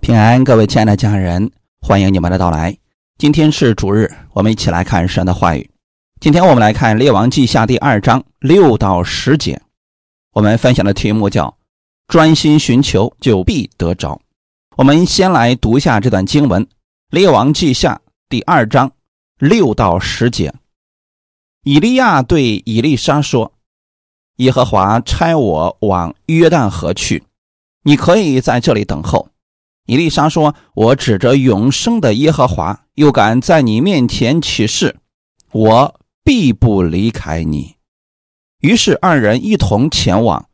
平安，各位亲爱的家人，欢迎你们的到来。今天是主日，我们一起来看神的话语。今天我们来看《列王记下》第二章六到十节。我们分享的题目叫“专心寻求，就必得着”。我们先来读一下这段经文，《列王记下》第二章六到十节。以利亚对以利沙说：“耶和华差我往约旦河去，你可以在这里等候。”以利沙说：“我指着永生的耶和华，又敢在你面前起誓，我必不离开你。”于是二人一同前往。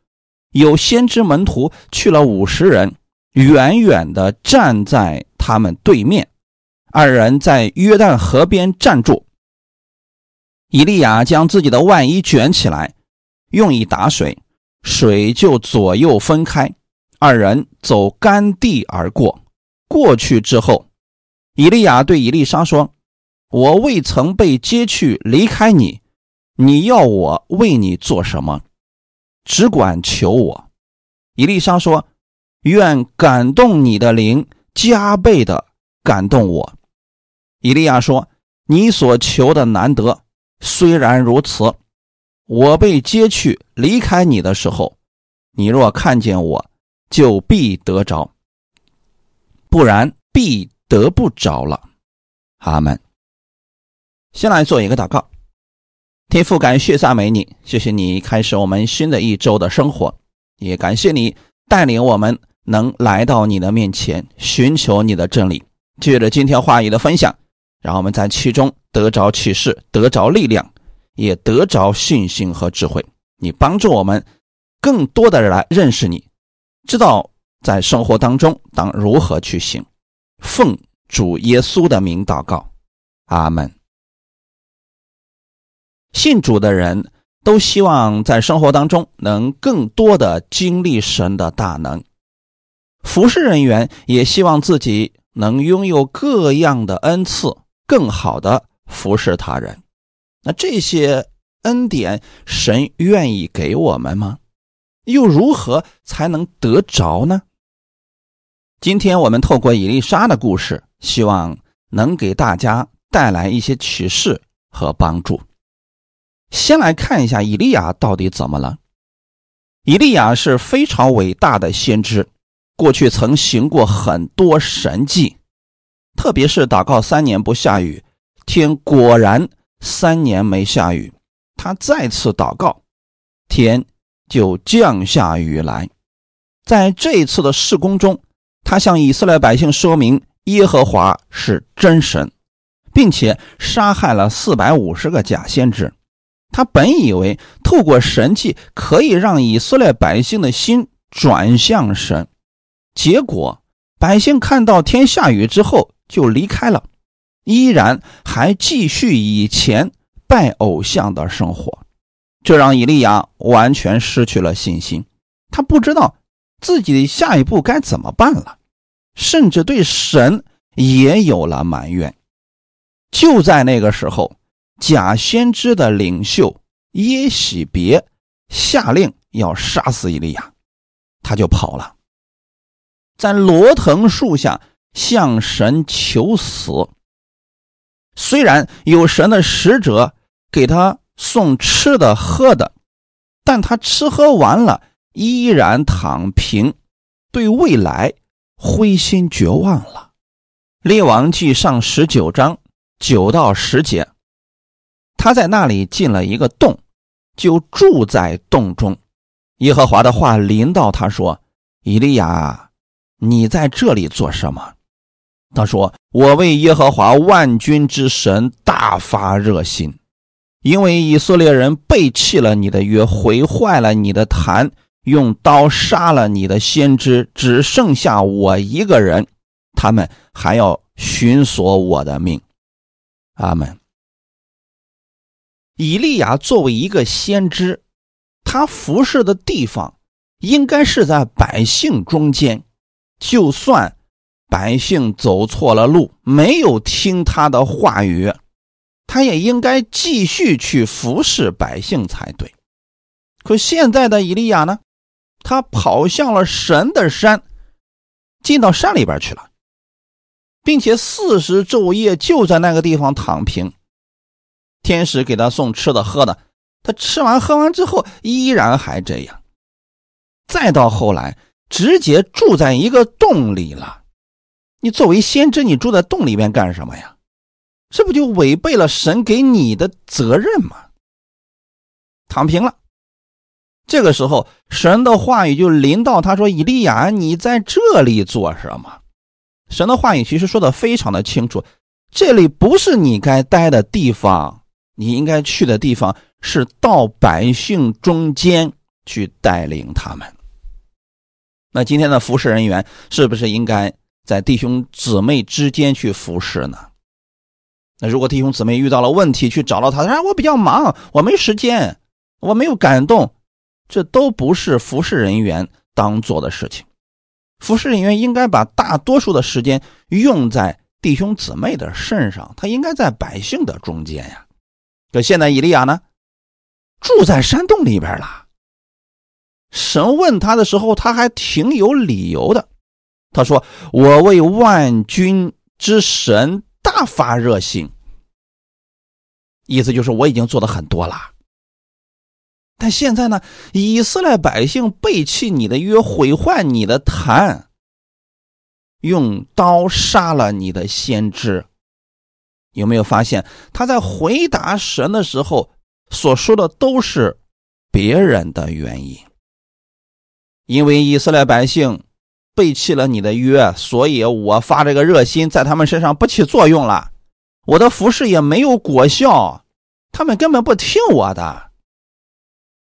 有先知门徒去了五十人，远远的站在他们对面。二人在约旦河边站住。以利亚将自己的外衣卷起来，用以打水，水就左右分开。二人走干地而过，过去之后，以利亚对以利沙说：“我未曾被接去离开你，你要我为你做什么？只管求我。”以利沙说：“愿感动你的灵加倍的感动我。”以利亚说：“你所求的难得，虽然如此，我被接去离开你的时候，你若看见我。”就必得着，不然必得不着了。阿门。先来做一个祷告，天父，感谢赞美你，谢谢你开始我们新的一周的生活，也感谢你带领我们能来到你的面前，寻求你的真理。借着今天话语的分享，让我们在其中得着启示，得着力量，也得着信心和智慧。你帮助我们更多的人来认识你。知道在生活当中当如何去行，奉主耶稣的名祷告，阿门。信主的人都希望在生活当中能更多的经历神的大能，服侍人员也希望自己能拥有各样的恩赐，更好的服侍他人。那这些恩典，神愿意给我们吗？又如何才能得着呢？今天我们透过伊丽莎的故事，希望能给大家带来一些启示和帮助。先来看一下以利亚到底怎么了。以利亚是非常伟大的先知，过去曾行过很多神迹，特别是祷告三年不下雨，天果然三年没下雨，他再次祷告，天。就降下雨来，在这一次的事工中，他向以色列百姓说明耶和华是真神，并且杀害了四百五十个假先知。他本以为透过神迹可以让以色列百姓的心转向神，结果百姓看到天下雨之后就离开了，依然还继续以前拜偶像的生活。这让以利亚完全失去了信心，他不知道自己的下一步该怎么办了，甚至对神也有了埋怨。就在那个时候，假先知的领袖耶喜别下令要杀死以利亚，他就跑了，在罗藤树下向神求死。虽然有神的使者给他。送吃的喝的，但他吃喝完了，依然躺平，对未来灰心绝望了。列王记上十九章九到十节，他在那里进了一个洞，就住在洞中。耶和华的话临到他说：“以利亚，你在这里做什么？”他说：“我为耶和华万军之神大发热心。”因为以色列人背弃了你的约，毁坏了你的坛，用刀杀了你的先知，只剩下我一个人，他们还要寻索我的命。阿门。以利亚作为一个先知，他服侍的地方应该是在百姓中间，就算百姓走错了路，没有听他的话语。他也应该继续去服侍百姓才对，可现在的以利亚呢？他跑向了神的山，进到山里边去了，并且四十昼夜就在那个地方躺平。天使给他送吃的喝的，他吃完喝完之后依然还这样。再到后来，直接住在一个洞里了。你作为先知，你住在洞里面干什么呀？这不就违背了神给你的责任吗？躺平了。这个时候，神的话语就临到他说：“以利亚，你在这里做什么？”神的话语其实说的非常的清楚，这里不是你该待的地方，你应该去的地方是到百姓中间去带领他们。那今天的服侍人员是不是应该在弟兄姊妹之间去服侍呢？那如果弟兄姊妹遇到了问题，去找到他，他说：“我比较忙，我没时间，我没有感动。”这都不是服侍人员当做的事情。服侍人员应该把大多数的时间用在弟兄姊妹的身上，他应该在百姓的中间呀。可现在以利亚呢，住在山洞里边了。神问他的时候，他还挺有理由的。他说：“我为万军之神大发热心。”意思就是我已经做的很多了。但现在呢，以色列百姓背弃你的约，毁坏你的坛，用刀杀了你的先知。有没有发现他在回答神的时候所说的都是别人的原因？因为以色列百姓背弃了你的约，所以我发这个热心在他们身上不起作用了，我的服饰也没有果效，他们根本不听我的。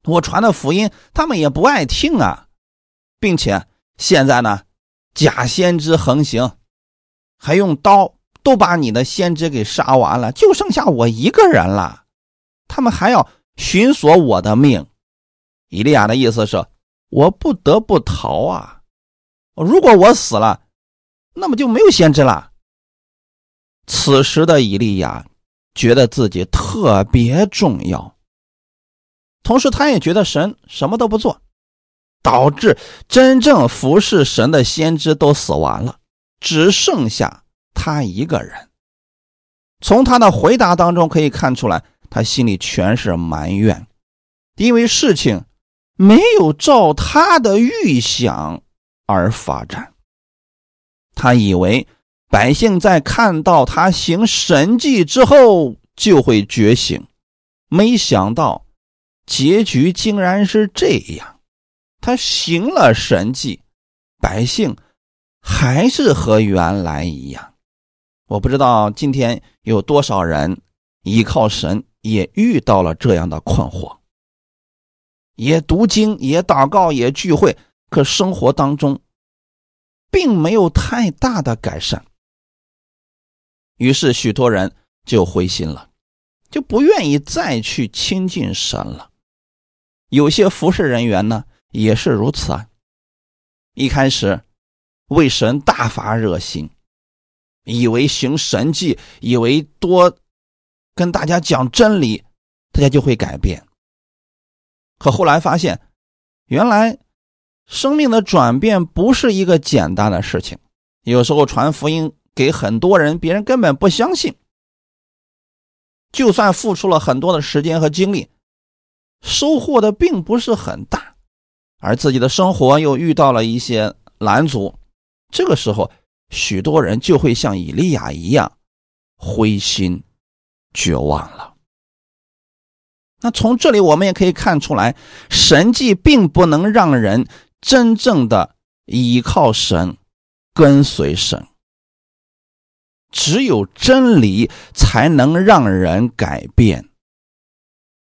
我传的福音，他们也不爱听啊，并且现在呢，假先知横行，还用刀都把你的先知给杀完了，就剩下我一个人了。他们还要寻索我的命。以利亚的意思是，我不得不逃啊！如果我死了，那么就没有先知了。此时的以利亚觉得自己特别重要。同时，他也觉得神什么都不做，导致真正服侍神的先知都死完了，只剩下他一个人。从他的回答当中可以看出来，他心里全是埋怨，因为事情没有照他的预想而发展。他以为百姓在看到他行神迹之后就会觉醒，没想到。结局竟然是这样，他行了神迹，百姓还是和原来一样。我不知道今天有多少人依靠神，也遇到了这样的困惑，也读经，也祷告，也聚会，可生活当中并没有太大的改善。于是许多人就灰心了，就不愿意再去亲近神了。有些服侍人员呢也是如此啊。一开始为神大发热心，以为行神迹，以为多跟大家讲真理，大家就会改变。可后来发现，原来生命的转变不是一个简单的事情。有时候传福音给很多人，别人根本不相信，就算付出了很多的时间和精力。收获的并不是很大，而自己的生活又遇到了一些拦阻，这个时候，许多人就会像以利亚一样灰心绝望了。那从这里我们也可以看出来，神迹并不能让人真正的依靠神、跟随神，只有真理才能让人改变。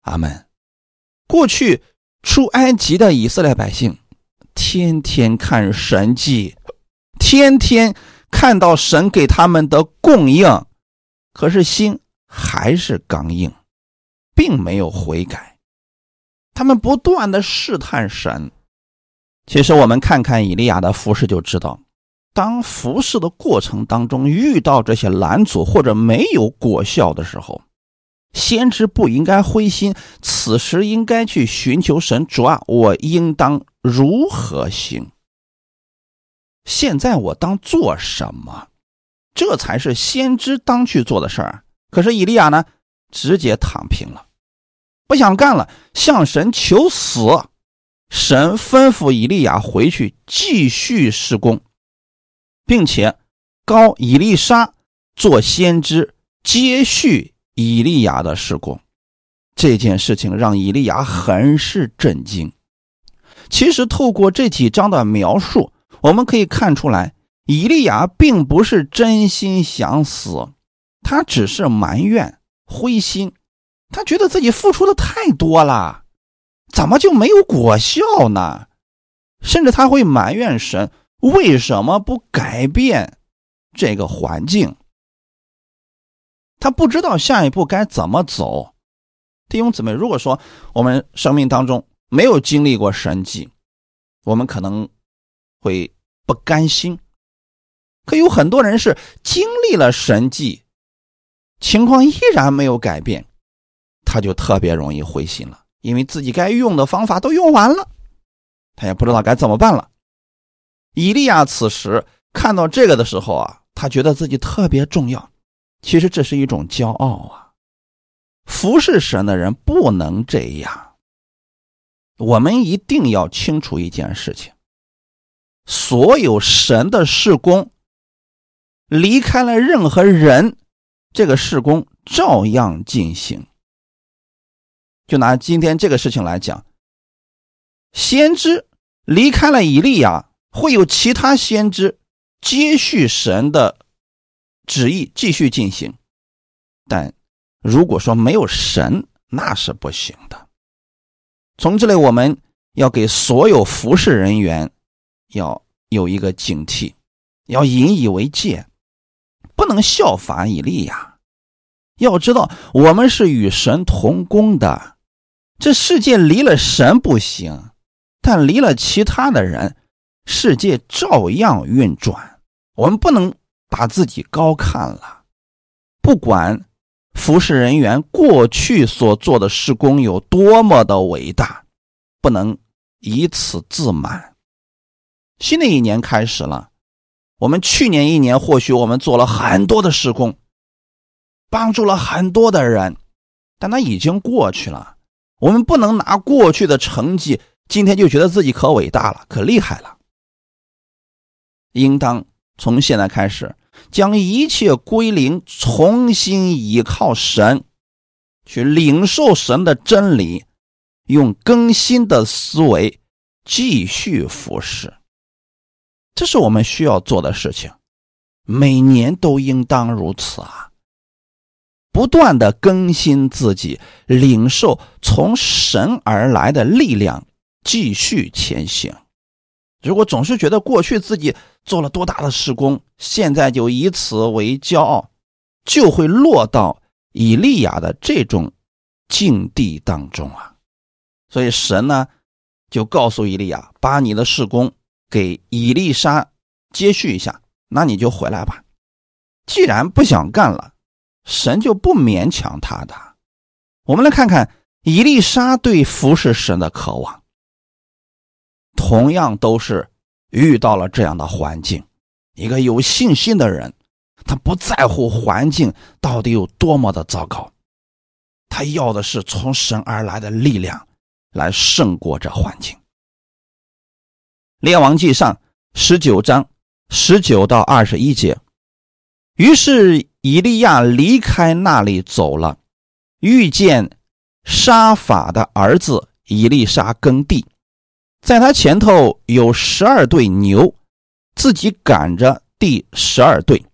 阿门。过去出埃及的以色列百姓，天天看神迹，天天看到神给他们的供应，可是心还是刚硬，并没有悔改。他们不断的试探神。其实我们看看以利亚的服饰就知道，当服侍的过程当中遇到这些拦阻或者没有果效的时候。先知不应该灰心，此时应该去寻求神主啊！我应当如何行？现在我当做什么？这才是先知当去做的事儿。可是以利亚呢，直接躺平了，不想干了，向神求死。神吩咐以利亚回去继续施工，并且高以利沙做先知，接续以利亚的施工。这件事情让以利亚很是震惊。其实，透过这几章的描述，我们可以看出来，以利亚并不是真心想死，他只是埋怨、灰心，他觉得自己付出的太多了。怎么就没有果效呢？甚至他会埋怨神为什么不改变这个环境。他不知道下一步该怎么走。弟兄姊妹，如果说我们生命当中没有经历过神迹，我们可能会不甘心。可有很多人是经历了神迹，情况依然没有改变，他就特别容易灰心了。因为自己该用的方法都用完了，他也不知道该怎么办了。以利亚此时看到这个的时候啊，他觉得自己特别重要。其实这是一种骄傲啊！服侍神的人不能这样。我们一定要清楚一件事情：所有神的事工，离开了任何人，这个事工照样进行。就拿今天这个事情来讲，先知离开了以利亚，会有其他先知接续神的旨意继续进行。但如果说没有神，那是不行的。从这里，我们要给所有服侍人员要有一个警惕，要引以为戒，不能效法以利亚。要知道，我们是与神同工的。这世界离了神不行，但离了其他的人，世界照样运转。我们不能把自己高看了。不管服侍人员过去所做的施工有多么的伟大，不能以此自满。新的一年开始了，我们去年一年或许我们做了很多的施工，帮助了很多的人，但那已经过去了。我们不能拿过去的成绩，今天就觉得自己可伟大了、可厉害了。应当从现在开始，将一切归零，重新依靠神，去领受神的真理，用更新的思维继续服侍。这是我们需要做的事情，每年都应当如此啊。不断的更新自己，领受从神而来的力量，继续前行。如果总是觉得过去自己做了多大的事工，现在就以此为骄傲，就会落到以利亚的这种境地当中啊。所以神呢，就告诉以利亚，把你的事工给以利沙接续一下，那你就回来吧。既然不想干了。神就不勉强他的。我们来看看伊丽莎对服侍神的渴望，同样都是遇到了这样的环境。一个有信心的人，他不在乎环境到底有多么的糟糕，他要的是从神而来的力量来胜过这环境。列王记上十九章十九到二十一节，于是。以利亚离开那里走了，遇见沙法的儿子以利沙耕地，在他前头有十二对牛，自己赶着第十二对。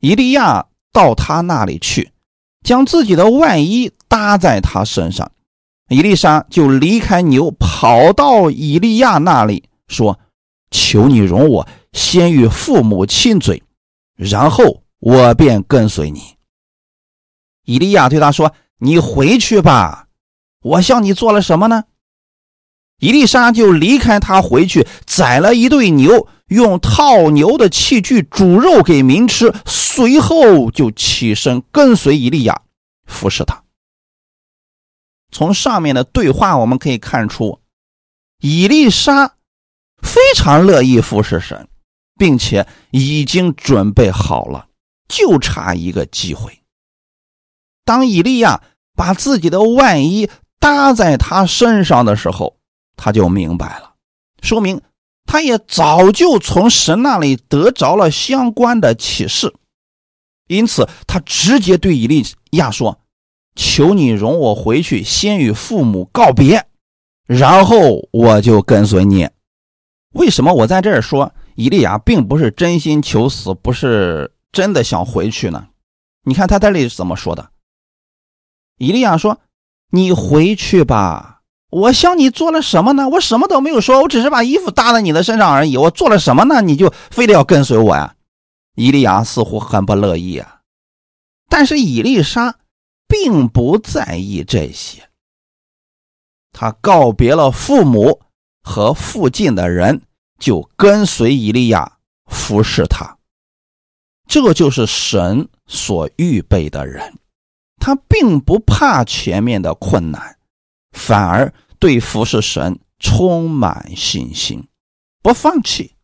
以利亚到他那里去，将自己的外衣搭在他身上，以利沙就离开牛，跑到以利亚那里说：“求你容我先与父母亲嘴，然后。”我便跟随你。以利亚对他说：“你回去吧，我向你做了什么呢？”伊丽莎就离开他回去，宰了一对牛，用套牛的器具煮肉给民吃，随后就起身跟随伊利亚，服侍他。从上面的对话我们可以看出，伊丽莎非常乐意服侍神。并且已经准备好了，就差一个机会。当以利亚把自己的外衣搭在他身上的时候，他就明白了，说明他也早就从神那里得着了相关的启示，因此他直接对以利亚说：“求你容我回去，先与父母告别，然后我就跟随你。”为什么我在这儿说？以利亚并不是真心求死，不是真的想回去呢。你看他在这里怎么说的？伊利亚说：“你回去吧，我向你做了什么呢？我什么都没有说，我只是把衣服搭在你的身上而已。我做了什么呢？你就非得要跟随我呀？”伊利亚似乎很不乐意啊。但是伊丽莎并不在意这些，他告别了父母和附近的人。就跟随伊利亚服侍他，这就是神所预备的人。他并不怕前面的困难，反而对服侍神充满信心，不放弃。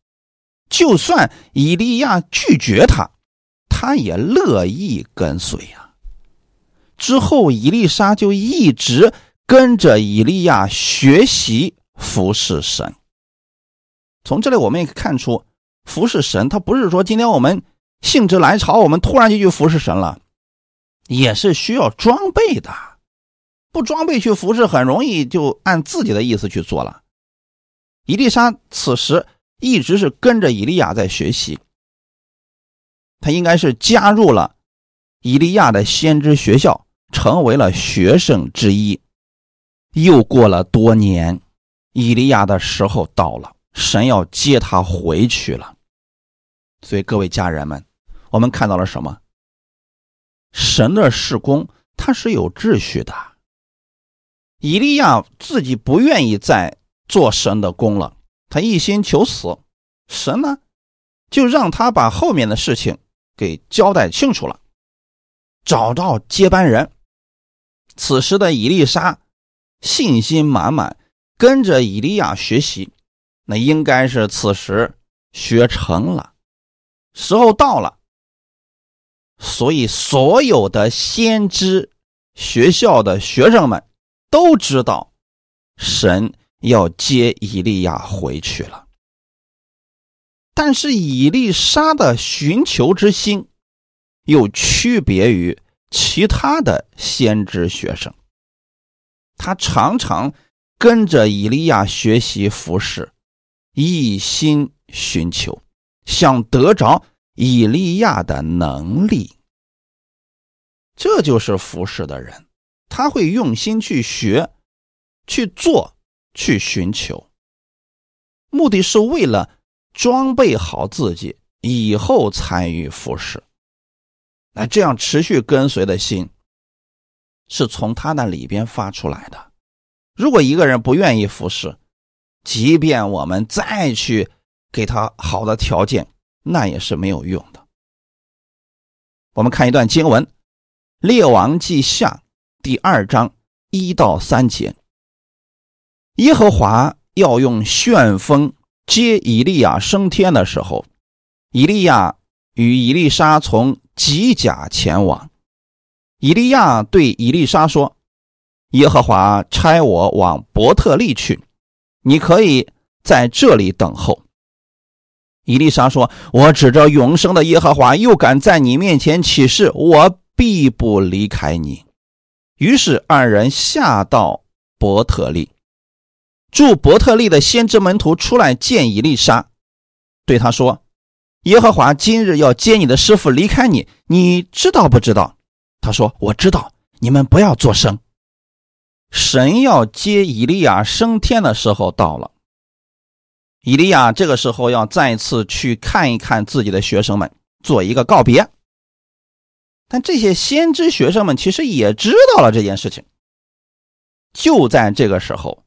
就算以利亚拒绝他，他也乐意跟随呀。之后，伊丽莎就一直跟着以利亚学习服侍神。从这里我们也看出，服侍神，他不是说今天我们兴致来潮，我们突然就去服侍神了，也是需要装备的。不装备去服侍，很容易就按自己的意思去做了。伊丽莎此时一直是跟着伊利亚在学习，他应该是加入了伊利亚的先知学校，成为了学生之一。又过了多年，伊利亚的时候到了。神要接他回去了，所以各位家人们，我们看到了什么？神的事工他是有秩序的。以利亚自己不愿意再做神的工了，他一心求死。神呢，就让他把后面的事情给交代清楚了，找到接班人。此时的以利沙信心满满，跟着以利亚学习。那应该是此时学成了，时候到了，所以所有的先知学校的学生们都知道，神要接以利亚回去了。但是以利沙的寻求之心，又区别于其他的先知学生，他常常跟着以利亚学习服侍。一心寻求，想得着以利亚的能力，这就是服侍的人。他会用心去学、去做、去寻求，目的是为了装备好自己，以后参与服侍。那这样持续跟随的心，是从他那里边发出来的。如果一个人不愿意服侍，即便我们再去给他好的条件，那也是没有用的。我们看一段经文，《列王记下》第二章一到三节。耶和华要用旋风接以利亚升天的时候，以利亚与以利沙从吉甲前往。以利亚对以利沙说：“耶和华差我往伯特利去。”你可以在这里等候。伊丽莎说：“我指着永生的耶和华，又敢在你面前起誓，我必不离开你。”于是二人下到伯特利，住伯特利的先知门徒出来见伊丽莎，对他说：“耶和华今日要接你的师傅离开你，你知道不知道？”他说：“我知道。”你们不要作声。神要接以利亚升天的时候到了，以利亚这个时候要再次去看一看自己的学生们，做一个告别。但这些先知学生们其实也知道了这件事情。就在这个时候，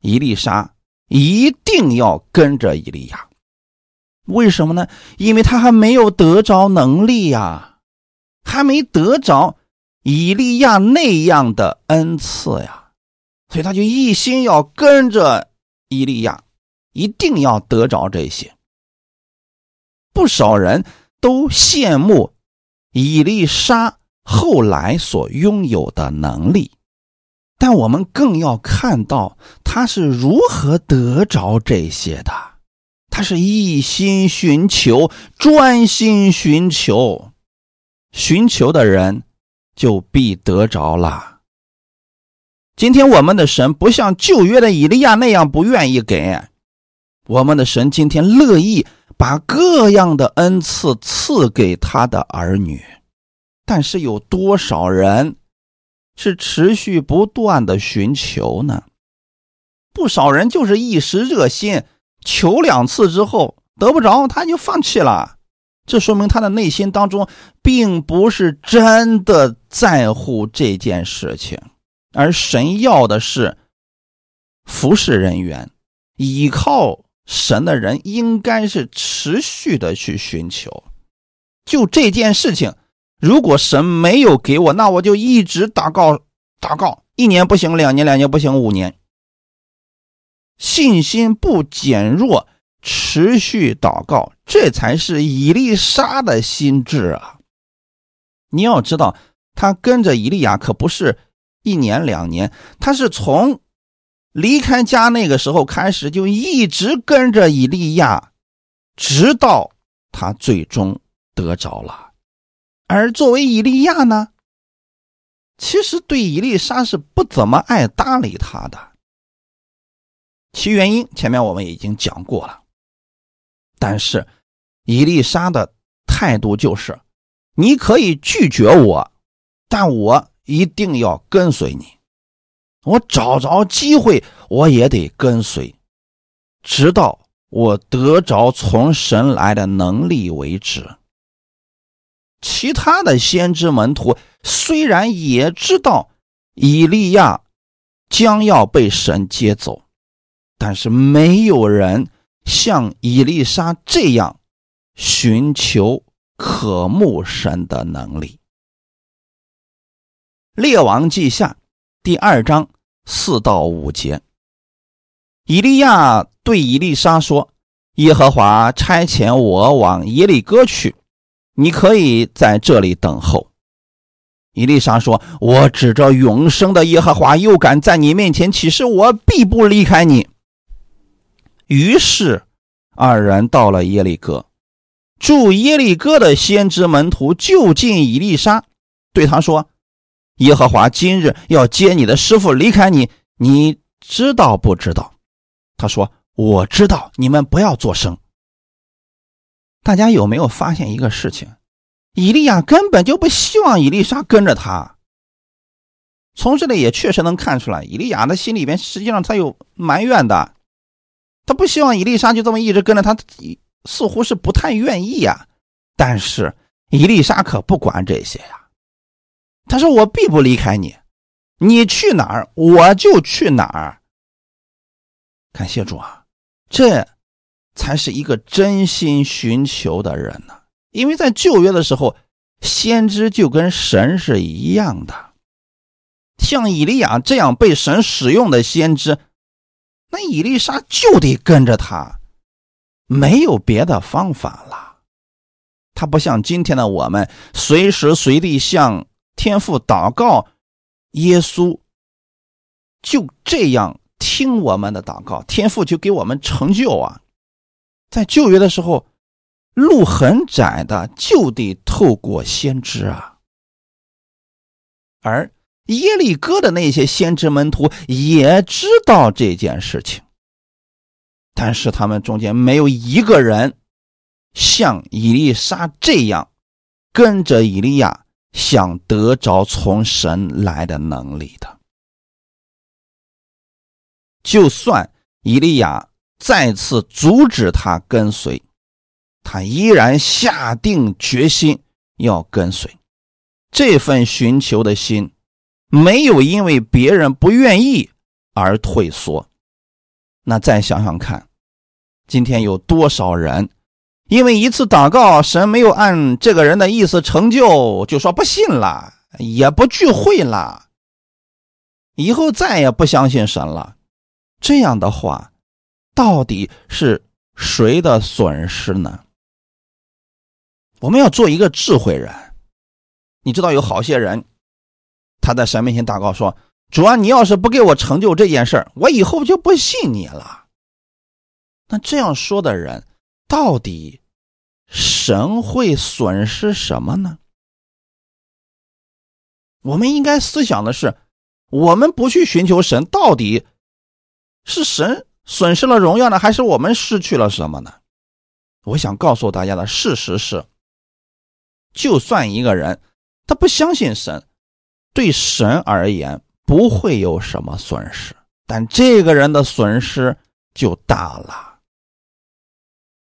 伊丽莎一定要跟着以利亚，为什么呢？因为他还没有得着能力呀，还没得着以利亚那样的恩赐呀。所以他就一心要跟着伊利亚，一定要得着这些。不少人都羡慕以利沙后来所拥有的能力，但我们更要看到他是如何得着这些的。他是一心寻求，专心寻求，寻求的人就必得着了。今天我们的神不像旧约的以利亚那样不愿意给，我们的神今天乐意把各样的恩赐赐给他的儿女，但是有多少人是持续不断的寻求呢？不少人就是一时热心。求两次之后得不着，他就放弃了。这说明他的内心当中并不是真的在乎这件事情，而神要的是服侍人员，依靠神的人应该是持续的去寻求。就这件事情，如果神没有给我，那我就一直祷告祷告，一年不行，两年两年不行，五年。信心不减弱，持续祷告，这才是以利沙的心智啊！你要知道，他跟着以利亚可不是一年两年，他是从离开家那个时候开始，就一直跟着以利亚，直到他最终得着了。而作为以利亚呢，其实对以利沙是不怎么爱搭理他的。其原因前面我们已经讲过了，但是伊丽莎的态度就是：你可以拒绝我，但我一定要跟随你。我找着机会，我也得跟随，直到我得着从神来的能力为止。其他的先知门徒虽然也知道以利亚将要被神接走。但是没有人像伊丽莎这样寻求渴慕神的能力。列王记下第二章四到五节，以利亚对伊丽莎说：“耶和华差遣我往耶利哥去，你可以在这里等候。”伊丽莎说：“我指着永生的耶和华，又敢在你面前起誓，我必不离开你。”于是，二人到了耶利哥。住耶利哥的先知门徒就近以利沙，对他说：“耶和华今日要接你的师傅离开你，你知道不知道？”他说：“我知道。”你们不要作声。大家有没有发现一个事情？以利亚根本就不希望以利沙跟着他。从这里也确实能看出来，以利亚的心里边实际上他有埋怨的。他不希望伊丽莎就这么一直跟着他，似乎是不太愿意呀。但是伊丽莎可不管这些呀。他说：“我必不离开你，你去哪儿我就去哪儿。”感谢主啊，这才是一个真心寻求的人呢。因为在旧约的时候，先知就跟神是一样的，像以利亚这样被神使用的先知。那伊丽莎就得跟着他，没有别的方法了。他不像今天的我们，随时随地向天父祷告，耶稣就这样听我们的祷告，天父就给我们成就啊。在旧约的时候，路很窄的，就得透过先知啊，而。耶利哥的那些先知门徒也知道这件事情，但是他们中间没有一个人像以利沙这样跟着以利亚，想得着从神来的能力的。就算以利亚再次阻止他跟随，他依然下定决心要跟随，这份寻求的心。没有因为别人不愿意而退缩，那再想想看，今天有多少人因为一次祷告，神没有按这个人的意思成就，就说不信了，也不聚会了，以后再也不相信神了。这样的话，到底是谁的损失呢？我们要做一个智慧人。你知道有好些人，他在神面前祷告说：“主啊，你要是不给我成就这件事儿，我以后就不信你了。”那这样说的人，到底神会损失什么呢？我们应该思想的是，我们不去寻求神，到底是神损失了荣耀呢，还是我们失去了什么呢？我想告诉大家的事实是，就算一个人他不相信神，对神而言不会有什么损失，但这个人的损失就大了。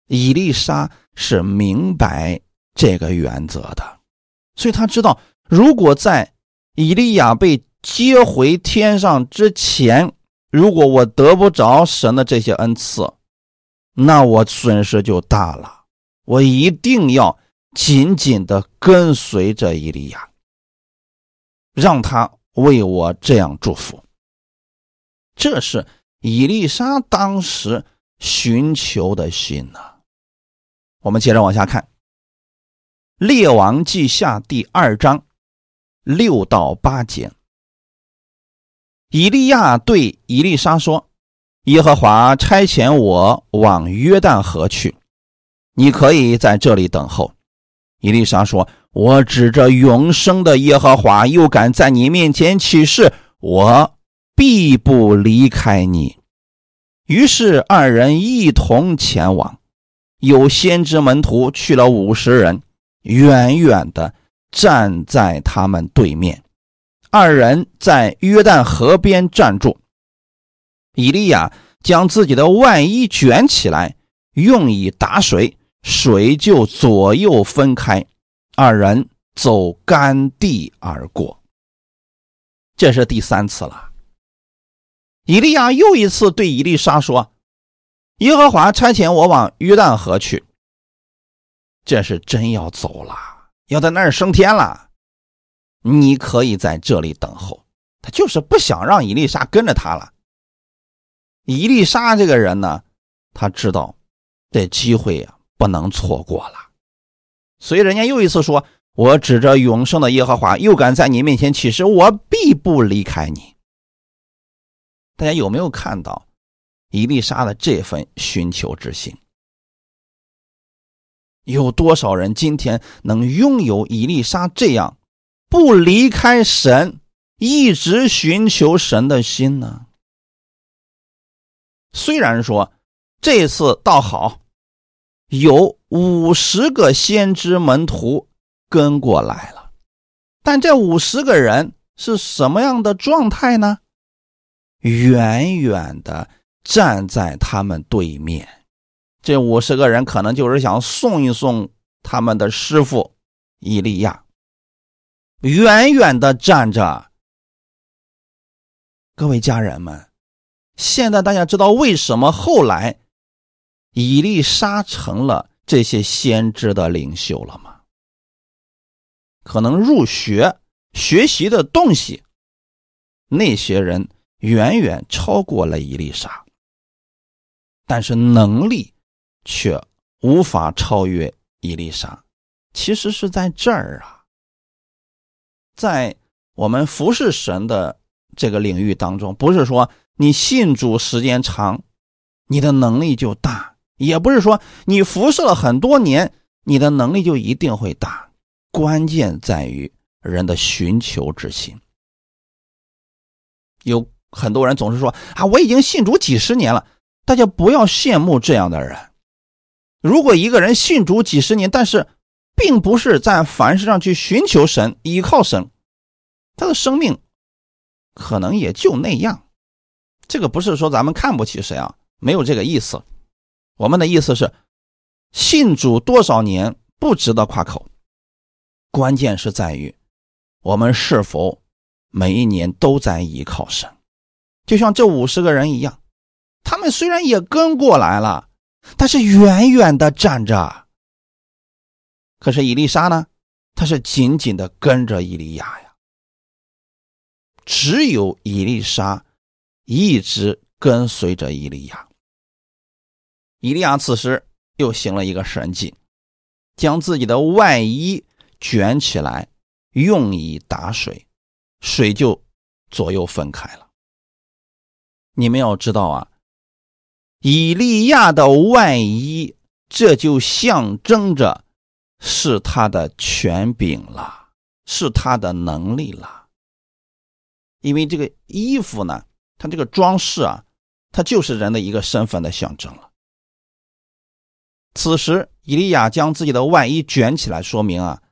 伊丽莎是明白这个原则的，所以他知道，如果在以利亚被接回天上之前，如果我得不着神的这些恩赐，那我损失就大了。我一定要紧紧的跟随着以利亚，让他为我这样祝福。这是伊丽莎当时寻求的心呢。我们接着往下看，《列王记下》第二章六到八节。以利亚对以利沙说：“耶和华差遣我往约旦河去，你可以在这里等候。”以利沙说：“我指着永生的耶和华，又敢在你面前起誓，我必不离开你。”于是二人一同前往。有先知门徒去了五十人，远远的站在他们对面。二人在约旦河边站住。以利亚将自己的外衣卷起来，用以打水，水就左右分开。二人走干地而过。这是第三次了。以利亚又一次对以利沙说。耶和华差遣我往约旦河去，这是真要走了，要在那儿升天了。你可以在这里等候。他就是不想让伊丽莎跟着他了。伊丽莎这个人呢，他知道这机会呀不能错过了，所以人家又一次说：“我指着永生的耶和华，又敢在你面前起誓，我必不离开你。”大家有没有看到？伊丽莎的这份寻求之心，有多少人今天能拥有伊丽莎这样不离开神、一直寻求神的心呢？虽然说这次倒好，有五十个先知门徒跟过来了，但这五十个人是什么样的状态呢？远远的。站在他们对面，这五十个人可能就是想送一送他们的师傅伊利亚，远远的站着。各位家人们，现在大家知道为什么后来伊丽莎成了这些先知的领袖了吗？可能入学学习的东西，那些人远远超过了伊丽莎。但是能力却无法超越伊丽莎，其实是在这儿啊，在我们服侍神的这个领域当中，不是说你信主时间长，你的能力就大；也不是说你服侍了很多年，你的能力就一定会大。关键在于人的寻求之心。有很多人总是说啊，我已经信主几十年了。大家不要羡慕这样的人。如果一个人信主几十年，但是并不是在凡事上去寻求神、依靠神，他的生命可能也就那样。这个不是说咱们看不起谁啊，没有这个意思。我们的意思是，信主多少年不值得夸口，关键是在于我们是否每一年都在依靠神。就像这五十个人一样。他们虽然也跟过来了，但是远远的站着。可是伊丽莎呢？她是紧紧的跟着伊利亚呀。只有伊丽莎一直跟随着伊利亚。伊利亚此时又行了一个神迹，将自己的外衣卷起来，用以打水，水就左右分开了。你们要知道啊，以利亚的外衣，这就象征着是他的权柄了，是他的能力了。因为这个衣服呢，它这个装饰啊，它就是人的一个身份的象征了。此时，以利亚将自己的外衣卷起来，说明啊，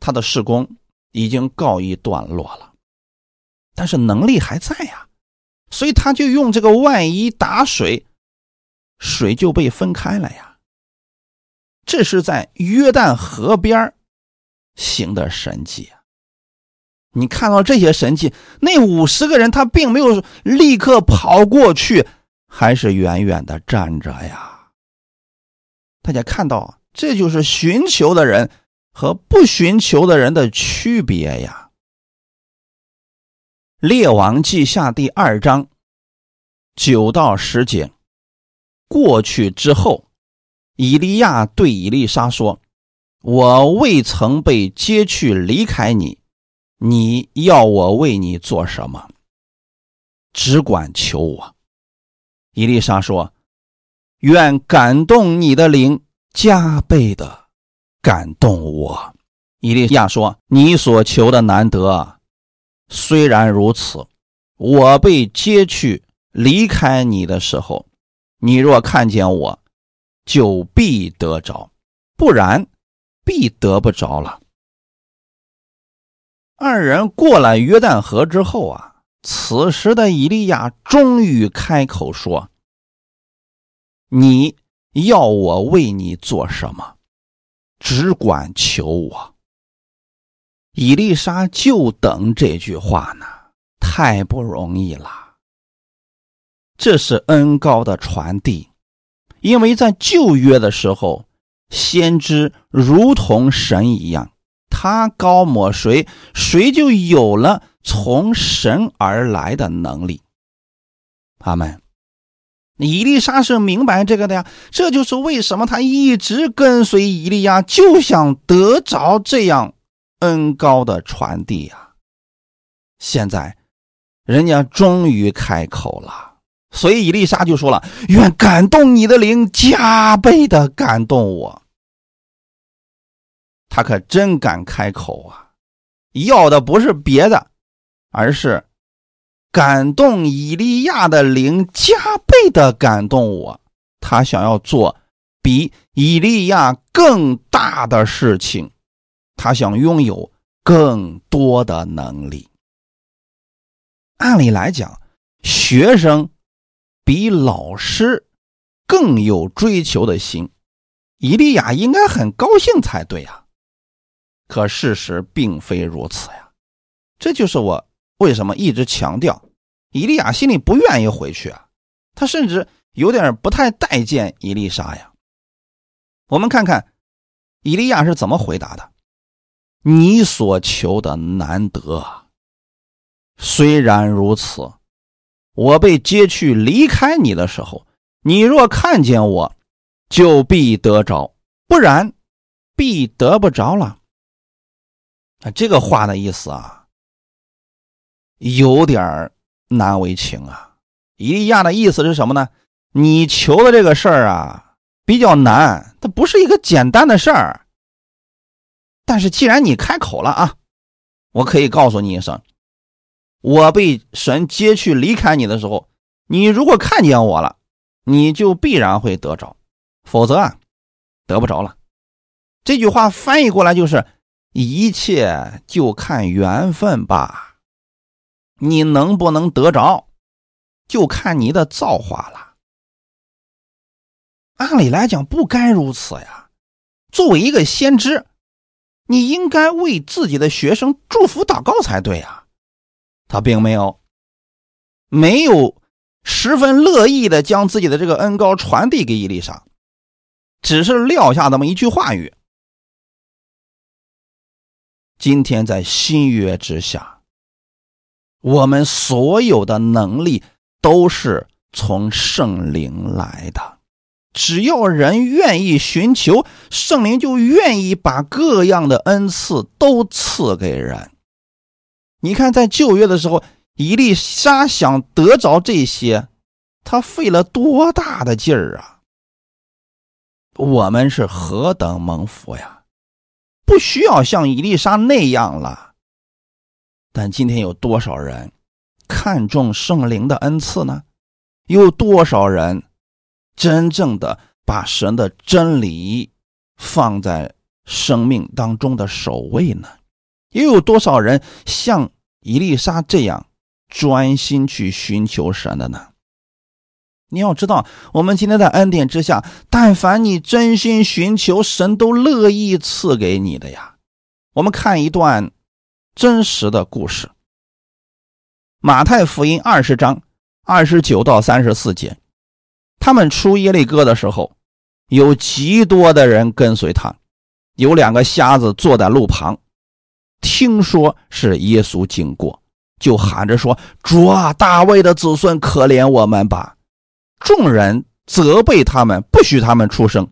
他的事工已经告一段落了，但是能力还在呀，所以他就用这个外衣打水，水就被分开了呀。这是在约旦河边行的神迹啊！你看到这些神迹，那五十个人他并没有立刻跑过去，还是远远的站着呀。大家看到，这就是寻求的人和不寻求的人的区别呀。列王记下第二章九到十节过去之后，以利亚对以利沙说：“我未曾被接去离开你，你要我为你做什么？只管求我。”以利沙说。愿感动你的灵加倍的感动我。伊利亚说：“你所求的难得，虽然如此，我被接去离开你的时候，你若看见我，就必得着；不然，必得不着了。”二人过了约旦河之后啊，此时的以利亚终于开口说。你要我为你做什么？只管求我。伊丽莎就等这句话呢，太不容易了。这是恩高的传递，因为在旧约的时候，先知如同神一样，他高抹谁，谁就有了从神而来的能力。阿门。伊丽莎是明白这个的呀，这就是为什么他一直跟随伊利亚，就想得着这样恩高的传递呀。现在，人家终于开口了，所以伊丽莎就说了：“愿感动你的灵加倍的感动我。”他可真敢开口啊，要的不是别的，而是。感动以利亚的灵加倍的感动我，他想要做比以利亚更大的事情，他想拥有更多的能力。按理来讲，学生比老师更有追求的心，伊利亚应该很高兴才对呀。可事实并非如此呀，这就是我。为什么一直强调，伊利亚心里不愿意回去啊？他甚至有点不太待见伊丽莎呀。我们看看伊利亚是怎么回答的：“你所求的难得，虽然如此，我被接去离开你的时候，你若看见我，就必得着；不然，必得不着了。”啊，这个话的意思啊。有点难为情啊！伊利亚的意思是什么呢？你求的这个事儿啊，比较难，它不是一个简单的事儿。但是既然你开口了啊，我可以告诉你一声：我被神接去离开你的时候，你如果看见我了，你就必然会得着；否则啊，得不着了。这句话翻译过来就是：一切就看缘分吧。你能不能得着，就看你的造化了。按理来讲，不该如此呀。作为一个先知，你应该为自己的学生祝福祷告才对呀。他并没有，没有十分乐意的将自己的这个恩高传递给伊丽莎，只是撂下那么一句话语。今天在新约之下。我们所有的能力都是从圣灵来的，只要人愿意寻求，圣灵就愿意把各样的恩赐都赐给人。你看，在旧约的时候，伊丽莎想得着这些，他费了多大的劲儿啊！我们是何等蒙福呀！不需要像伊丽莎那样了。但今天有多少人看重圣灵的恩赐呢？有多少人真正的把神的真理放在生命当中的首位呢？又有多少人像伊丽莎这样专心去寻求神的呢？你要知道，我们今天在恩典之下，但凡你真心寻求神，都乐意赐给你的呀。我们看一段真实的故事，《马太福音》二十章二十九到三十四节，他们出耶利哥的时候，有极多的人跟随他，有两个瞎子坐在路旁，听说是耶稣经过，就喊着说：“主啊，大卫的子孙，可怜我们吧！”众人责备他们，不许他们出声。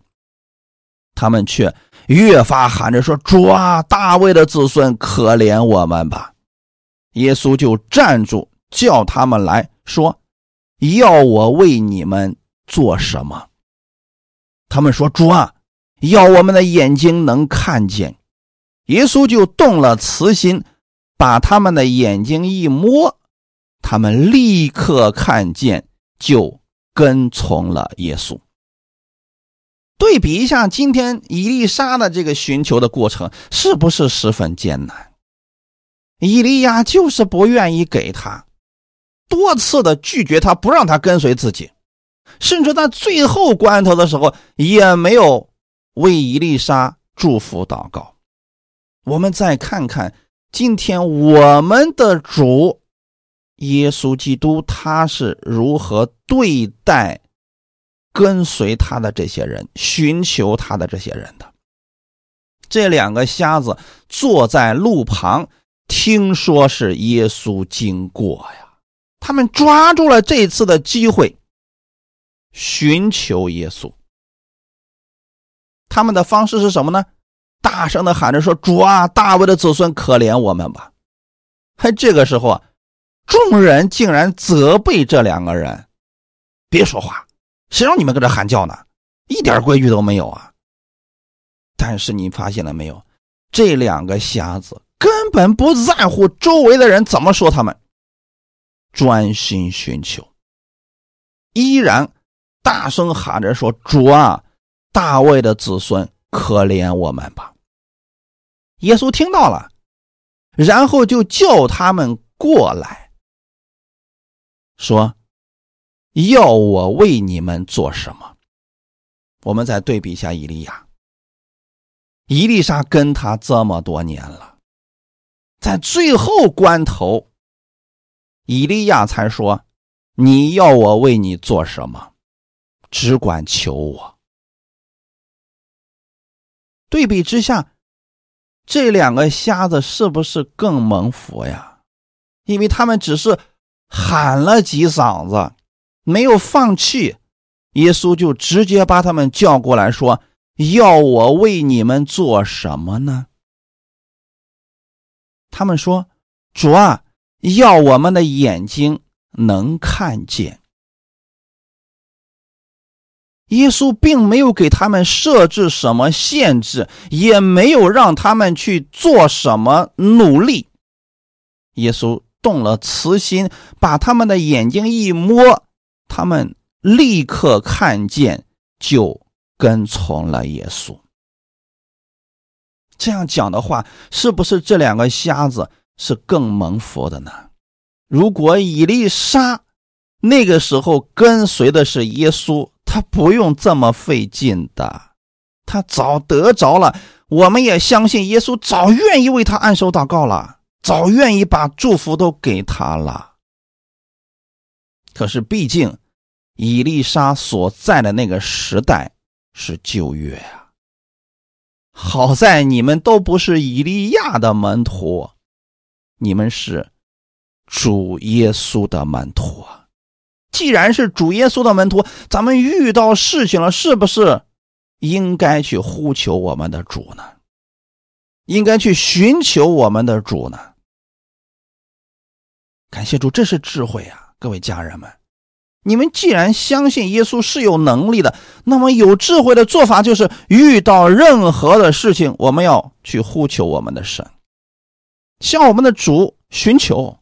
他们却越发喊着说：“主啊，大卫的子孙，可怜我们吧！”耶稣就站住，叫他们来说：“要我为你们做什么？”他们说：“主啊，要我们的眼睛能看见。”耶稣就动了慈心，把他们的眼睛一摸，他们立刻看见，就。跟从了耶稣。对比一下，今天伊丽莎的这个寻求的过程是不是十分艰难？伊利亚就是不愿意给他，多次的拒绝他，不让他跟随自己，甚至在最后关头的时候也没有为伊丽莎祝福祷告。我们再看看今天我们的主。耶稣基督他是如何对待跟随他的这些人、寻求他的这些人的？这两个瞎子坐在路旁，听说是耶稣经过呀，他们抓住了这次的机会，寻求耶稣。他们的方式是什么呢？大声的喊着说：“主啊，大卫的子孙，可怜我们吧！”还这个时候啊。众人竟然责备这两个人，别说话，谁让你们搁这喊叫呢？一点规矩都没有啊！但是你发现了没有？这两个瞎子根本不在乎周围的人怎么说他们，专心寻求，依然大声喊着说：“主啊，大卫的子孙，可怜我们吧！”耶稣听到了，然后就叫他们过来。说：“要我为你们做什么？”我们再对比一下伊利亚。伊丽莎跟他这么多年了，在最后关头，伊利亚才说：“你要我为你做什么？只管求我。”对比之下，这两个瞎子是不是更蒙福呀？因为他们只是。喊了几嗓子，没有放弃，耶稣就直接把他们叫过来说：“要我为你们做什么呢？”他们说：“主啊，要我们的眼睛能看见。”耶稣并没有给他们设置什么限制，也没有让他们去做什么努力。耶稣。动了慈心，把他们的眼睛一摸，他们立刻看见，就跟从了耶稣。这样讲的话，是不是这两个瞎子是更蒙福的呢？如果以利沙那个时候跟随的是耶稣，他不用这么费劲的，他早得着了。我们也相信耶稣早愿意为他按手祷告了。早愿意把祝福都给他了，可是毕竟伊丽莎所在的那个时代是旧约啊。好在你们都不是以利亚的门徒，你们是主耶稣的门徒啊。既然是主耶稣的门徒，咱们遇到事情了，是不是应该去呼求我们的主呢？应该去寻求我们的主呢？感谢主，这是智慧啊！各位家人们，你们既然相信耶稣是有能力的，那么有智慧的做法就是遇到任何的事情，我们要去呼求我们的神，向我们的主寻求，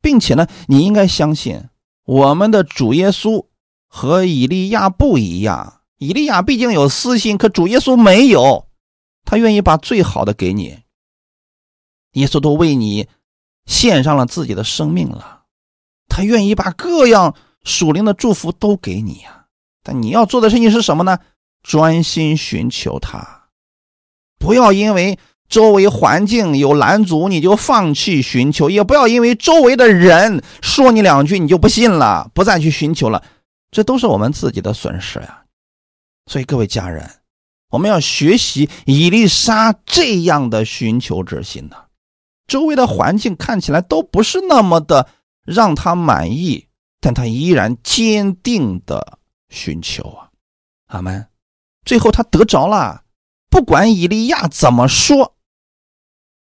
并且呢，你应该相信我们的主耶稣和以利亚不一样。以利亚毕竟有私心，可主耶稣没有，他愿意把最好的给你。耶稣都为你。献上了自己的生命了，他愿意把各样属灵的祝福都给你呀。但你要做的事情是什么呢？专心寻求他，不要因为周围环境有拦阻你就放弃寻求，也不要因为周围的人说你两句你就不信了，不再去寻求了，这都是我们自己的损失呀。所以各位家人，我们要学习伊丽莎这样的寻求之心呢。周围的环境看起来都不是那么的让他满意，但他依然坚定的寻求啊，阿门。最后他得着了，不管以利亚怎么说，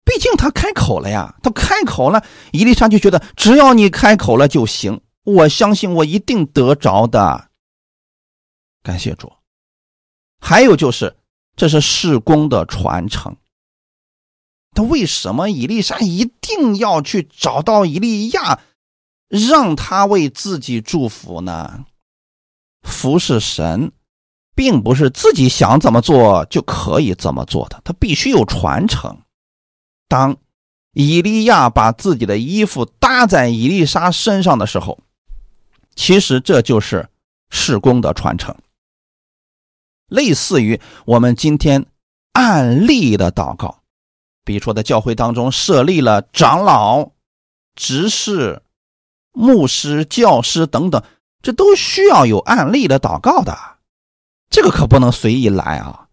毕竟他开口了呀，他开口了，伊丽莎就觉得只要你开口了就行，我相信我一定得着的。感谢主。还有就是，这是事工的传承。他为什么伊丽莎一定要去找到伊利亚，让他为自己祝福呢？服侍神，并不是自己想怎么做就可以怎么做的，他必须有传承。当以利亚把自己的衣服搭在伊丽莎身上的时候，其实这就是事工的传承，类似于我们今天案例的祷告。比如说，在教会当中设立了长老、执事、牧师、教师等等，这都需要有案例的祷告的，这个可不能随意来啊。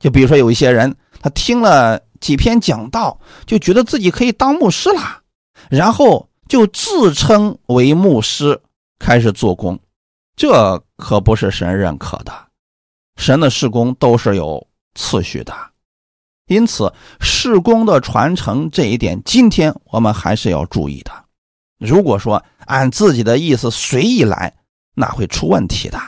就比如说，有一些人他听了几篇讲道，就觉得自己可以当牧师了，然后就自称为牧师开始做工，这可不是神认可的。神的事工都是有次序的。因此，事工的传承这一点，今天我们还是要注意的。如果说按自己的意思随意来，那会出问题的。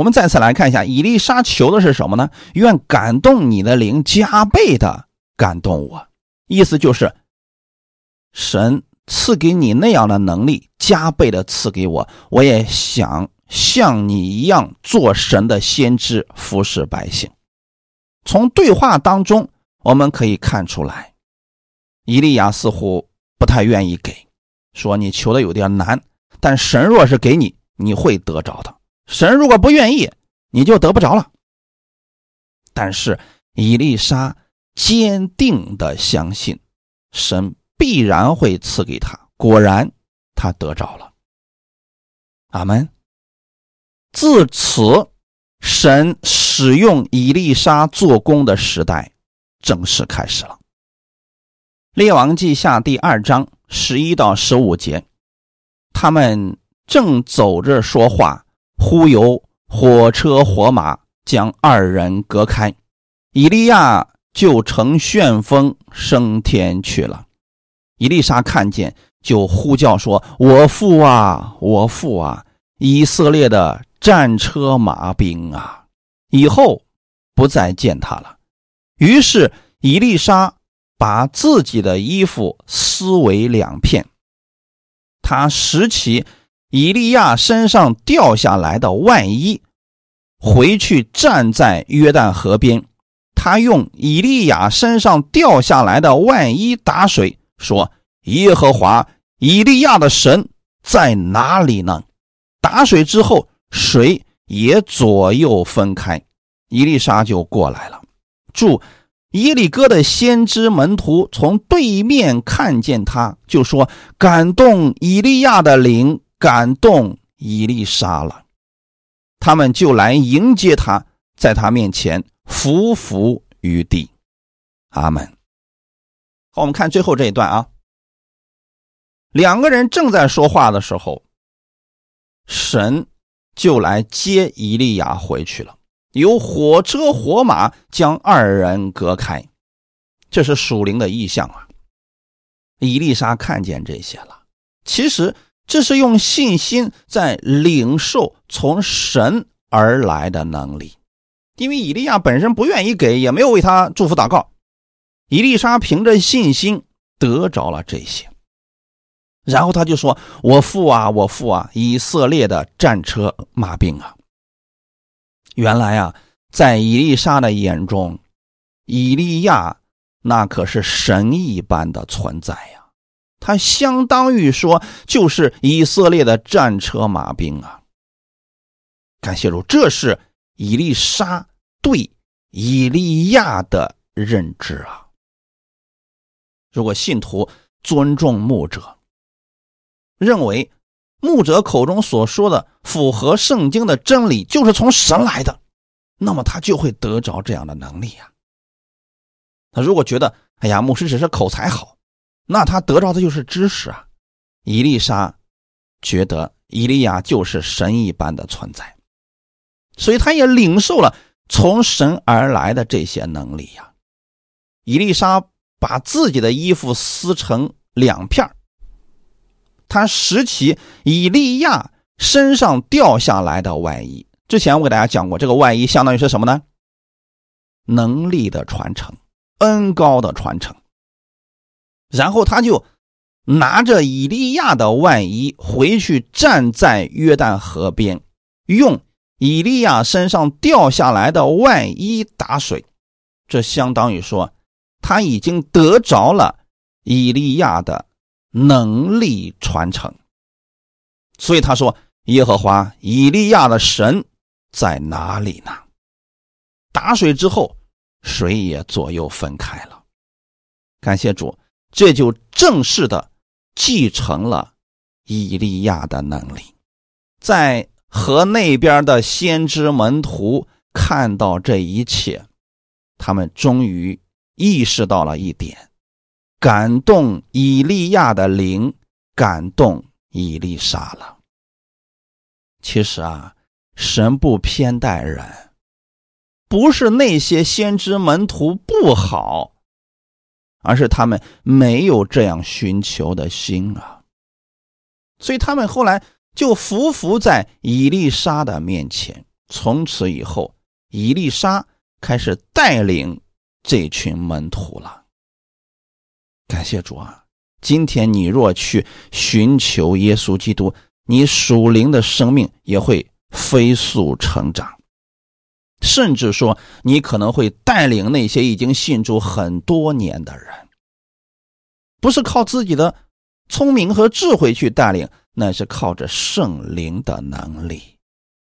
我们再次来看一下，以利沙求的是什么呢？愿感动你的灵加倍的感动我，意思就是神赐给你那样的能力，加倍的赐给我，我也想像你一样做神的先知，服侍百姓。从对话当中，我们可以看出来，伊利亚似乎不太愿意给，说你求的有点难，但神若是给你，你会得着的；神如果不愿意，你就得不着了。但是伊丽莎坚定的相信，神必然会赐给他。果然，他得着了。阿门。自此。神使用伊丽莎做工的时代正式开始了。列王记下第二章十一到十五节，他们正走着说话，忽有火车火马将二人隔开，以利亚就乘旋风升天去了。伊丽莎看见，就呼叫说：“我父啊，我父啊！以色列的。”战车马兵啊，以后不再见他了。于是伊丽莎把自己的衣服撕为两片，他拾起以利亚身上掉下来的外衣，回去站在约旦河边。他用以利亚身上掉下来的外衣打水，说：“耶和华以利亚的神在哪里呢？”打水之后。水也左右分开，伊丽莎就过来了。住耶利哥的先知门徒从对面看见他，就说：“感动以利亚的灵，感动伊丽莎了。”他们就来迎接他，在他面前伏伏于地。阿门。好，我们看最后这一段啊。两个人正在说话的时候，神就来接伊利亚回去了，有火车火马将二人隔开，这是属灵的意象啊。伊丽莎看见这些了，其实这是用信心在领受从神而来的能力，因为以利亚本身不愿意给，也没有为他祝福祷告，伊丽莎凭着信心得着了这些。然后他就说：“我父啊，我父啊，以色列的战车马兵啊！”原来啊，在以利沙的眼中，以利亚那可是神一般的存在呀。他相当于说，就是以色列的战车马兵啊。感谢主，这是以利沙对以利亚的认知啊。如果信徒尊重牧者，认为牧者口中所说的符合圣经的真理就是从神来的，那么他就会得着这样的能力呀。他如果觉得哎呀，牧师只是口才好，那他得着的就是知识啊。伊丽莎觉得伊利亚就是神一般的存在，所以他也领受了从神而来的这些能力呀。伊丽莎把自己的衣服撕成两片他拾起伊利亚身上掉下来的外衣。之前我给大家讲过，这个外衣相当于是什么呢？能力的传承，恩高的传承。然后他就拿着以利亚的外衣回去，站在约旦河边，用以利亚身上掉下来的外衣打水。这相当于说，他已经得着了以利亚的。能力传承，所以他说：“耶和华以利亚的神在哪里呢？”打水之后，水也左右分开了。感谢主，这就正式的继承了以利亚的能力。在河那边的先知门徒看到这一切，他们终于意识到了一点。感动以利亚的灵，感动以利沙了。其实啊，神不偏待人，不是那些先知门徒不好，而是他们没有这样寻求的心啊。所以他们后来就伏伏在以利沙的面前。从此以后，以利沙开始带领这群门徒了。感谢主啊！今天你若去寻求耶稣基督，你属灵的生命也会飞速成长，甚至说你可能会带领那些已经信主很多年的人，不是靠自己的聪明和智慧去带领，那是靠着圣灵的能力。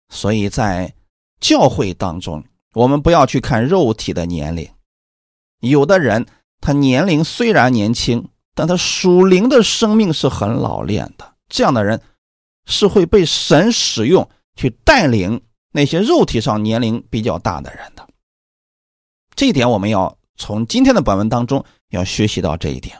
所以在教会当中，我们不要去看肉体的年龄，有的人。他年龄虽然年轻，但他属灵的生命是很老练的。这样的人是会被神使用去带领那些肉体上年龄比较大的人的。这一点我们要从今天的本文当中要学习到这一点。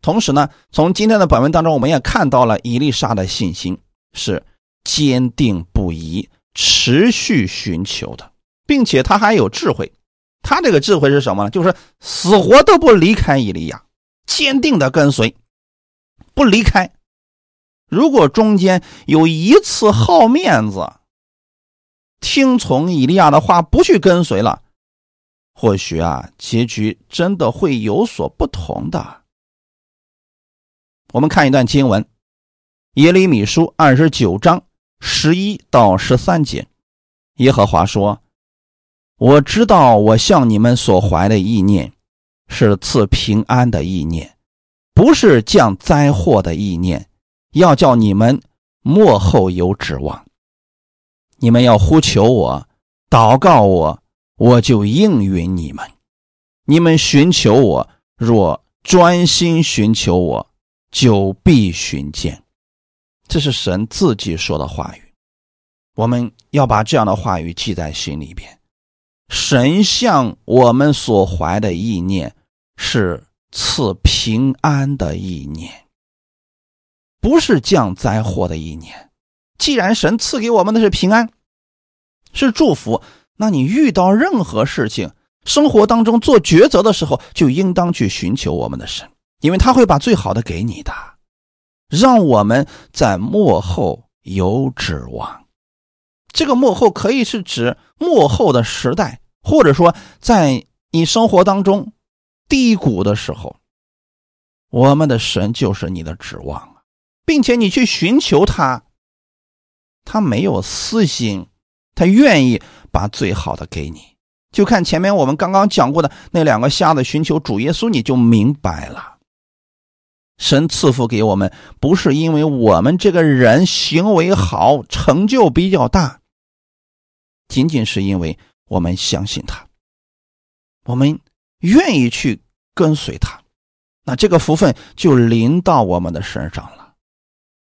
同时呢，从今天的本文当中，我们也看到了伊丽莎的信心是坚定不移、持续寻求的，并且他还有智慧。他这个智慧是什么呢？就是死活都不离开伊利亚，坚定的跟随，不离开。如果中间有一次好面子，听从以利亚的话，不去跟随了，或许啊，结局真的会有所不同的。我们看一段经文，《耶利米书》二十九章十一到十三节，耶和华说。我知道，我向你们所怀的意念，是赐平安的意念，不是降灾祸的意念，要叫你们幕后有指望。你们要呼求我，祷告我，我就应允你们。你们寻求我，若专心寻求我，就必寻见。这是神自己说的话语，我们要把这样的话语记在心里边。神向我们所怀的意念是赐平安的意念，不是降灾祸的意念。既然神赐给我们的是平安，是祝福，那你遇到任何事情，生活当中做抉择的时候，就应当去寻求我们的神，因为他会把最好的给你的，让我们在幕后有指望。这个幕后可以是指幕后的时代，或者说在你生活当中低谷的时候，我们的神就是你的指望啊，并且你去寻求他，他没有私心，他愿意把最好的给你。就看前面我们刚刚讲过的那两个瞎子寻求主耶稣，你就明白了。神赐福给我们，不是因为我们这个人行为好、成就比较大，仅仅是因为我们相信他，我们愿意去跟随他，那这个福分就临到我们的身上了。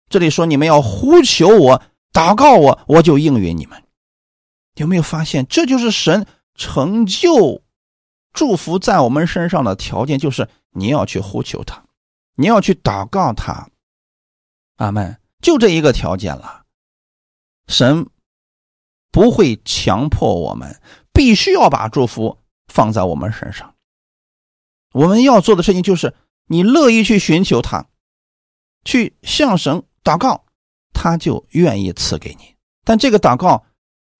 这里说你们要呼求我、祷告我，我就应允你们。有没有发现，这就是神成就祝福在我们身上的条件，就是你要去呼求他。你要去祷告他，阿门，就这一个条件了。神不会强迫我们必须要把祝福放在我们身上。我们要做的事情就是，你乐意去寻求他，去向神祷告，他就愿意赐给你。但这个祷告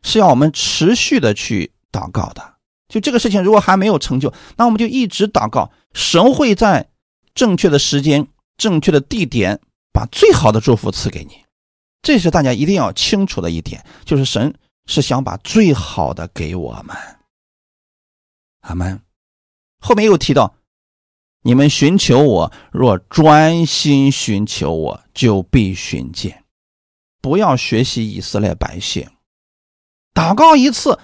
是要我们持续的去祷告的。就这个事情，如果还没有成就，那我们就一直祷告，神会在。正确的时间，正确的地点，把最好的祝福赐给你，这是大家一定要清楚的一点，就是神是想把最好的给我们。阿门。后面又提到，你们寻求我，若专心寻求我，就必寻见。不要学习以色列百姓，祷告一次，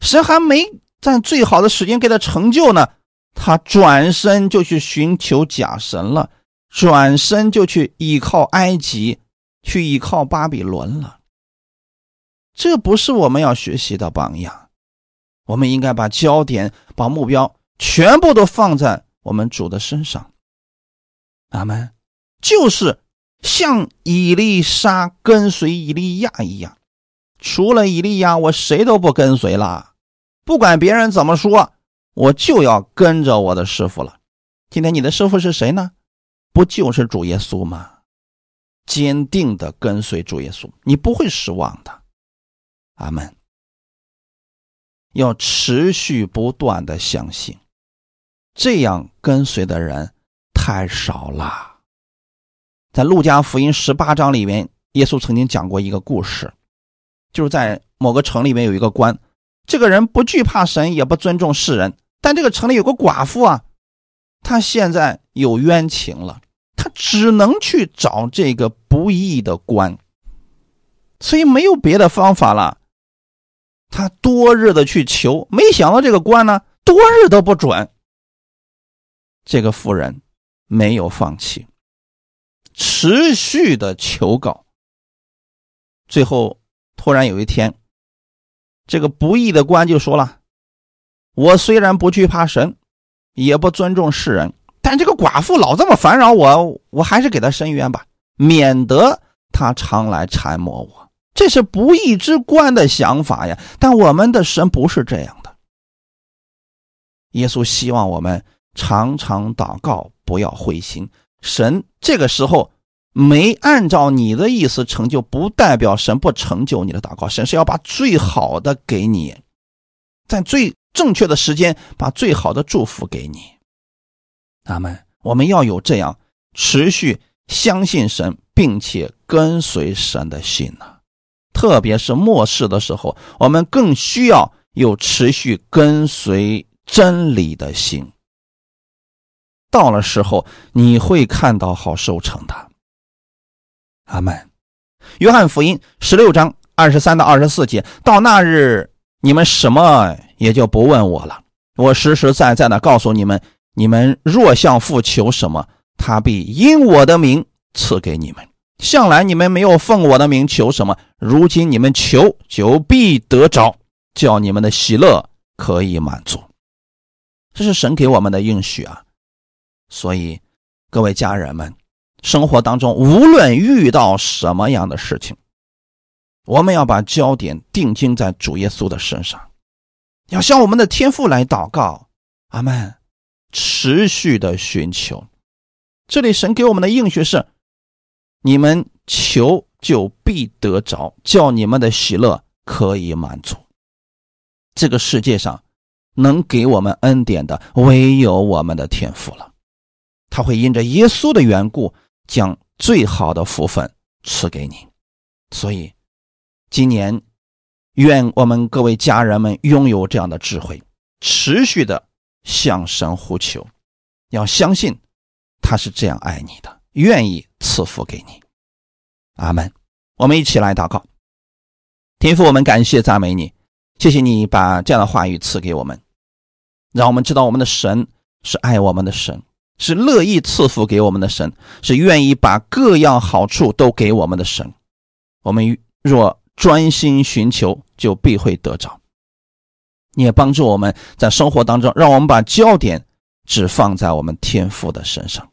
神还没在最好的时间给他成就呢。他转身就去寻求假神了，转身就去依靠埃及，去依靠巴比伦了。这不是我们要学习的榜样。我们应该把焦点、把目标全部都放在我们主的身上。阿门。就是像以利沙跟随以利亚一样，除了以利亚，我谁都不跟随了，不管别人怎么说。我就要跟着我的师傅了。今天你的师傅是谁呢？不就是主耶稣吗？坚定的跟随主耶稣，你不会失望的。阿门。要持续不断的相信，这样跟随的人太少了。在路加福音十八章里面，耶稣曾经讲过一个故事，就是在某个城里面有一个官。这个人不惧怕神，也不尊重世人。但这个城里有个寡妇啊，她现在有冤情了，她只能去找这个不义的官，所以没有别的方法了。他多日的去求，没想到这个官呢，多日都不准。这个妇人没有放弃，持续的求告。最后，突然有一天。这个不义的官就说了：“我虽然不惧怕神，也不尊重世人，但这个寡妇老这么烦扰我，我还是给她伸冤吧，免得她常来缠磨我。”这是不义之官的想法呀。但我们的神不是这样的。耶稣希望我们常常祷告，不要灰心。神这个时候。没按照你的意思成就，不代表神不成就你的祷告。神是要把最好的给你，在最正确的时间把最好的祝福给你。阿门。我们要有这样持续相信神，并且跟随神的心呢。特别是末世的时候，我们更需要有持续跟随真理的心。到了时候，你会看到好收成的。阿门。约翰福音十六章二十三到二十四节，到那日你们什么也就不问我了。我实实在在的告诉你们：你们若向父求什么，他必因我的名赐给你们。向来你们没有奉我的名求什么，如今你们求，就必得着，叫你们的喜乐可以满足。这是神给我们的应许啊！所以，各位家人们。生活当中无论遇到什么样的事情，我们要把焦点定睛在主耶稣的身上，要向我们的天父来祷告。阿门。持续的寻求，这里神给我们的应许是：你们求就必得着，叫你们的喜乐可以满足。这个世界上能给我们恩典的，唯有我们的天赋了。他会因着耶稣的缘故，将最好的福分赐给你。所以，今年愿我们各位家人们拥有这样的智慧，持续的向神呼求，要相信他是这样爱你的，愿意赐福给你。阿门。我们一起来祷告，天父，我们感谢赞美你。谢谢你把这样的话语赐给我们，让我们知道我们的神是爱我们的神，是乐意赐福给我们的神，是愿意把各样好处都给我们的神。我们若专心寻求，就必会得着。你也帮助我们在生活当中，让我们把焦点只放在我们天父的身上。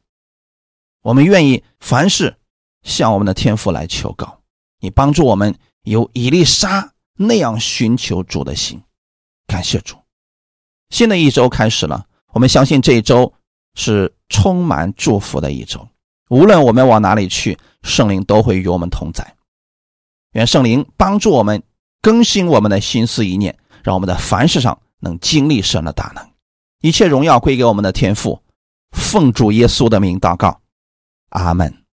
我们愿意凡事向我们的天父来求告。你帮助我们有以利沙。那样寻求主的心，感谢主。新的一周开始了，我们相信这一周是充满祝福的一周。无论我们往哪里去，圣灵都会与我们同在。愿圣灵帮助我们更新我们的心思意念，让我们在凡事上能经历神的大能。一切荣耀归给我们的天父。奉主耶稣的名祷告，阿门。